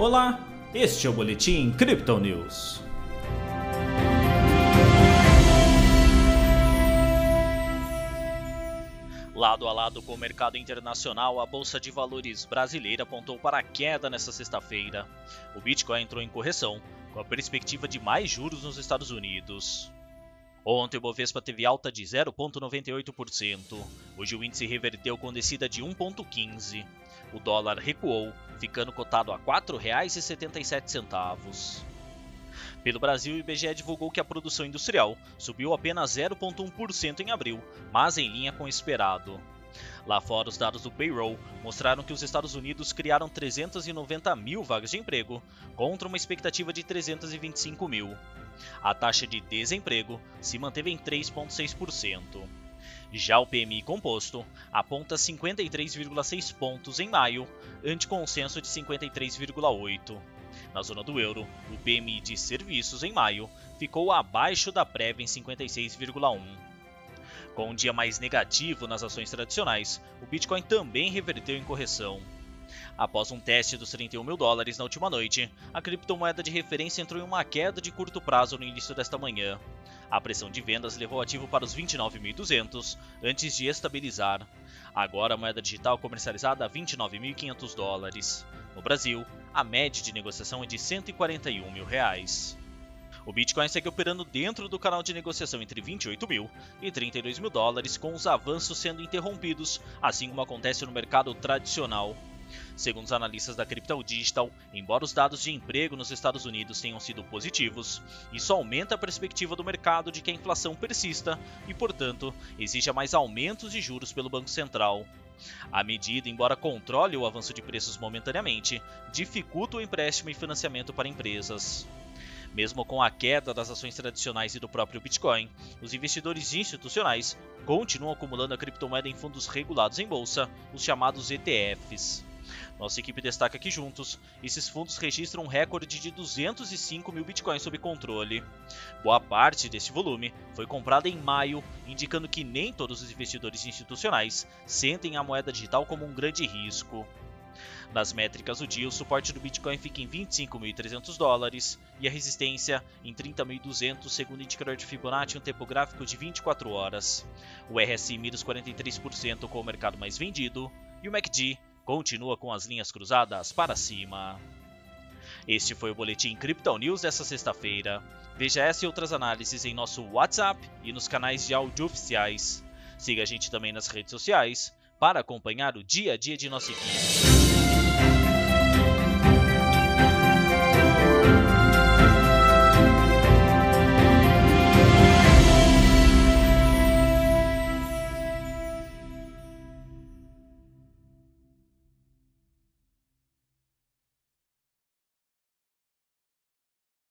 Olá, este é o Boletim Crypto News. Lado a lado com o mercado internacional, a Bolsa de Valores brasileira apontou para a queda nesta sexta-feira. O Bitcoin entrou em correção, com a perspectiva de mais juros nos Estados Unidos. Ontem o Bovespa teve alta de 0,98%. Hoje o índice reverteu com descida de 1,15%. O dólar recuou, ficando cotado a R$ 4,77. Pelo Brasil, o IBGE divulgou que a produção industrial subiu apenas 0,1% em abril, mas em linha com o esperado. Lá fora, os dados do payroll mostraram que os Estados Unidos criaram 390 mil vagas de emprego, contra uma expectativa de 325 mil. A taxa de desemprego se manteve em 3,6%. Já o PMI composto aponta 53,6 pontos em maio, ante consenso de 53,8. Na zona do euro, o PMI de serviços em maio ficou abaixo da prévia em 56,1. Com um dia mais negativo nas ações tradicionais, o Bitcoin também reverteu em correção. Após um teste dos 31 mil dólares na última noite, a criptomoeda de referência entrou em uma queda de curto prazo no início desta manhã. A pressão de vendas levou o ativo para os 29.200 antes de estabilizar. Agora a moeda digital comercializada a 29.500 dólares. No Brasil, a média de negociação é de 141 mil reais. O Bitcoin segue operando dentro do canal de negociação entre 28 mil e 32 mil dólares, com os avanços sendo interrompidos, assim como acontece no mercado tradicional. Segundo os analistas da Crypto Digital, embora os dados de emprego nos Estados Unidos tenham sido positivos, isso aumenta a perspectiva do mercado de que a inflação persista e, portanto, exija mais aumentos de juros pelo Banco Central. A medida, embora controle o avanço de preços momentaneamente, dificulta o empréstimo e financiamento para empresas. Mesmo com a queda das ações tradicionais e do próprio Bitcoin, os investidores institucionais continuam acumulando a criptomoeda em fundos regulados em bolsa, os chamados ETFs. Nossa equipe destaca que juntos, esses fundos registram um recorde de 205 mil bitcoins sob controle. Boa parte desse volume foi comprada em maio, indicando que nem todos os investidores institucionais sentem a moeda digital como um grande risco. Nas métricas do dia, o suporte do Bitcoin fica em 25.300 dólares e a resistência em 30.200, segundo o indicador de Fibonacci, um tempo gráfico de 24 horas. O RSI mira os 43% com o mercado mais vendido e o MACD continua com as linhas cruzadas para cima. Este foi o Boletim Crypto News desta sexta-feira. Veja essa e outras análises em nosso WhatsApp e nos canais de áudio oficiais. Siga a gente também nas redes sociais para acompanhar o dia a dia de nossa equipe.